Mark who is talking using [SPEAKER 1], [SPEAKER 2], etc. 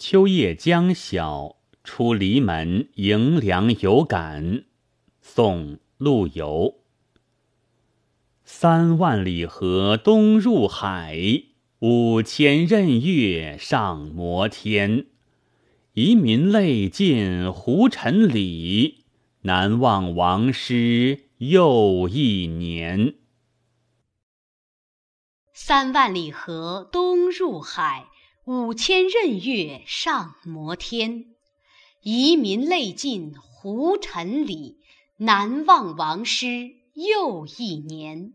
[SPEAKER 1] 秋夜将晓，出篱门迎凉有感。宋·陆游。三万里河东入海，五千仞岳上摩天。遗民泪尽胡尘里，南望王师又一年。
[SPEAKER 2] 三万里河东入海。五千仞岳上摩天，遗民泪尽胡尘里，南望王师又一年。